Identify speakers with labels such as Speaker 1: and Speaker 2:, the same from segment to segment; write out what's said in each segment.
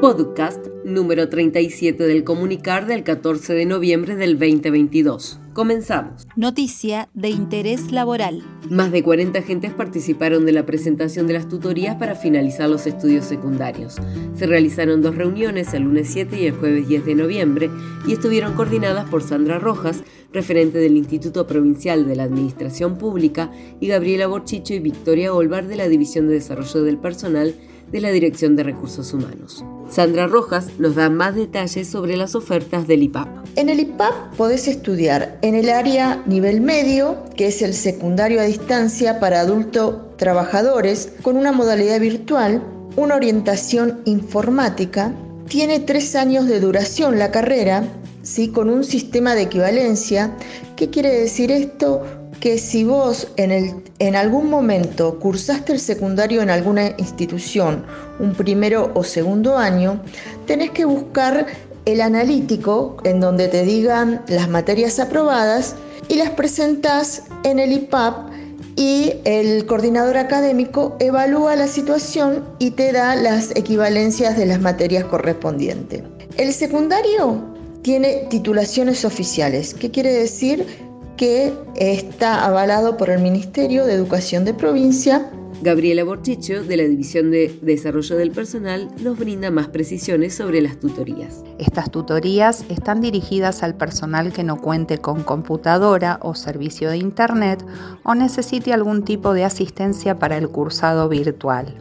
Speaker 1: Podcast número 37 del comunicar del 14 de noviembre del 2022. Comenzamos.
Speaker 2: Noticia de interés laboral.
Speaker 1: Más de 40 agentes participaron de la presentación de las tutorías para finalizar los estudios secundarios. Se realizaron dos reuniones el lunes 7 y el jueves 10 de noviembre y estuvieron coordinadas por Sandra Rojas, referente del Instituto Provincial de la Administración Pública, y Gabriela Borchicho y Victoria Olvar de la División de Desarrollo del Personal de la Dirección de Recursos Humanos. Sandra Rojas nos da más detalles sobre las ofertas del IPAP.
Speaker 3: En el IPAP podés estudiar en el área nivel medio, que es el secundario a distancia para adultos trabajadores, con una modalidad virtual, una orientación informática. Tiene tres años de duración la carrera, ¿sí? con un sistema de equivalencia. ¿Qué quiere decir esto? Que si vos en, el, en algún momento cursaste el secundario en alguna institución, un primero o segundo año, tenés que buscar el analítico en donde te digan las materias aprobadas y las presentás en el IPAP y el coordinador académico evalúa la situación y te da las equivalencias de las materias correspondientes. El secundario tiene titulaciones oficiales. ¿Qué quiere decir? Que está avalado por el Ministerio de Educación de Provincia.
Speaker 1: Gabriela Borchicho, de la División de Desarrollo del Personal, nos brinda más precisiones sobre las tutorías.
Speaker 4: Estas tutorías están dirigidas al personal que no cuente con computadora o servicio de Internet o necesite algún tipo de asistencia para el cursado virtual.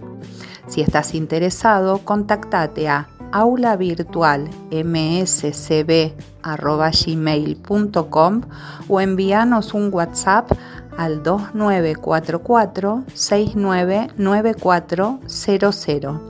Speaker 4: Si estás interesado, contactate a aula virtual o envíanos un WhatsApp al 2944 699400.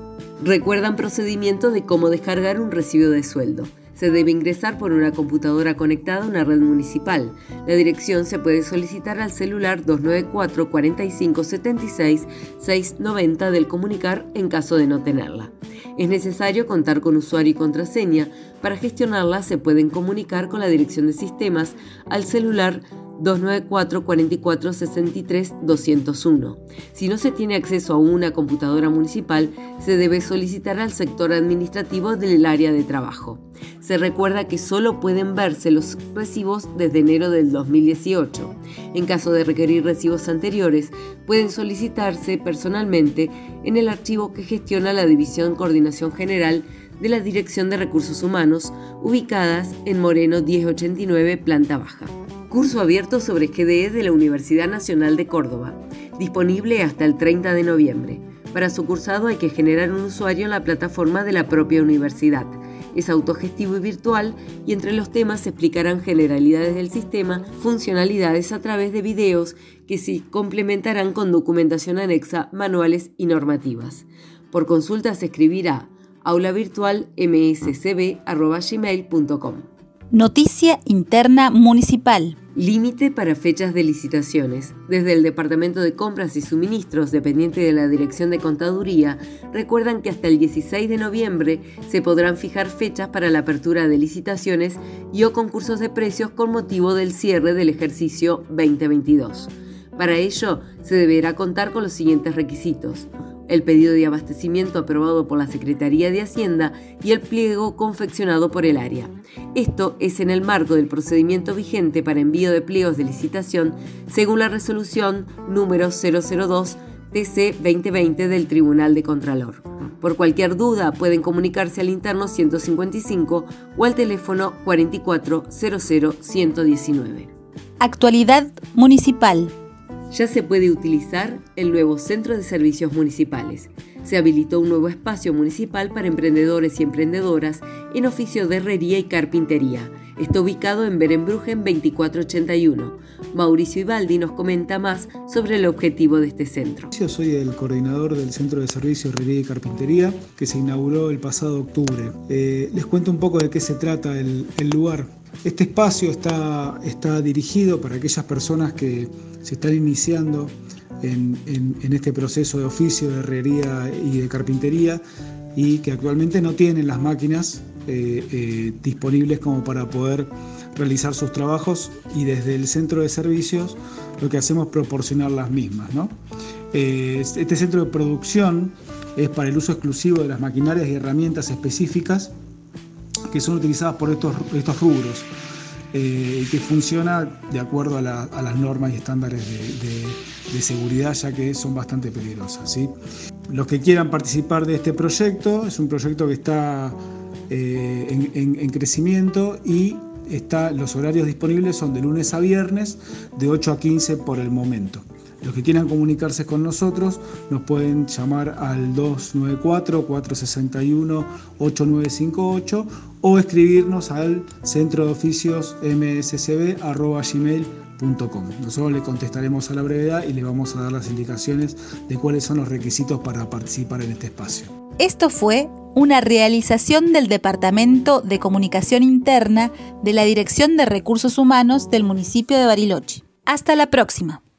Speaker 1: Recuerdan procedimientos de cómo descargar un recibo de sueldo se debe ingresar por una computadora conectada a una red municipal. La dirección se puede solicitar al celular 294 45 76 690 del comunicar en caso de no tenerla. Es necesario contar con usuario y contraseña. Para gestionarla se pueden comunicar con la dirección de sistemas al celular 294 44 63 201. Si no se tiene acceso a una computadora municipal, se debe solicitar al sector administrativo del área de trabajo. Se recuerda que solo pueden verse los recibos desde enero del 2018. En caso de requerir recibos anteriores, pueden solicitarse personalmente en el archivo que gestiona la División Coordinación General de la Dirección de Recursos Humanos, ubicadas en Moreno 1089, planta baja. Curso abierto sobre GDE de la Universidad Nacional de Córdoba, disponible hasta el 30 de noviembre. Para su cursado hay que generar un usuario en la plataforma de la propia universidad. Es autogestivo y virtual y entre los temas se explicarán generalidades del sistema, funcionalidades a través de videos que se complementarán con documentación anexa, manuales y normativas. Por consulta se escribirá aulavirtualmscb.gmail.com.
Speaker 2: Noticia Interna Municipal.
Speaker 1: Límite para fechas de licitaciones. Desde el Departamento de Compras y Suministros, dependiente de la Dirección de Contaduría, recuerdan que hasta el 16 de noviembre se podrán fijar fechas para la apertura de licitaciones y o concursos de precios con motivo del cierre del ejercicio 2022. Para ello, se deberá contar con los siguientes requisitos el pedido de abastecimiento aprobado por la Secretaría de Hacienda y el pliego confeccionado por el área. Esto es en el marco del procedimiento vigente para envío de pliegos de licitación según la resolución número 002 TC 2020 del Tribunal de Contralor. Por cualquier duda pueden comunicarse al interno 155 o al teléfono 4400 119.
Speaker 2: Actualidad municipal
Speaker 1: ya se puede utilizar el nuevo Centro de Servicios Municipales. Se habilitó un nuevo espacio municipal para emprendedores y emprendedoras en oficio de herrería y carpintería. Está ubicado en Berenbrujen 2481. Mauricio Ibaldi nos comenta más sobre el objetivo de este centro.
Speaker 5: Yo soy el coordinador del Centro de Servicios Herrería y Carpintería que se inauguró el pasado octubre. Eh, les cuento un poco de qué se trata el, lugar. Este espacio está, está dirigido para aquellas personas que se están iniciando en, este proceso de oficio de herrería y de carpintería y que actualmente no tienen las máquinas eh, eh, disponibles como para poder realizar sus trabajos y desde el centro de servicios lo que hacemos es proporcionar las mismas. Eh, este centro de producción es para el uso exclusivo de las maquinarias y herramientas específicas que son utilizadas por estos, estos rubros eh, y que funciona de acuerdo a, las normas y estándares de, seguridad, ya que son bastante peligrosas. ¿sí? Los que quieran participar de este proyecto, es un proyecto que está eh, en, crecimiento y está, los horarios disponibles son de lunes a viernes, de 8 a 15 por el momento. Los que quieran comunicarse con nosotros nos pueden llamar al 294-461-8958 o escribirnos al centro de oficios mssb.gmail.com. Nosotros le contestaremos a la brevedad y le vamos a dar las indicaciones de cuáles son los requisitos para participar en este espacio.
Speaker 2: Esto fue una realización del Departamento de Comunicación Interna de la Dirección de Recursos Humanos del municipio de Bariloche. Hasta la próxima.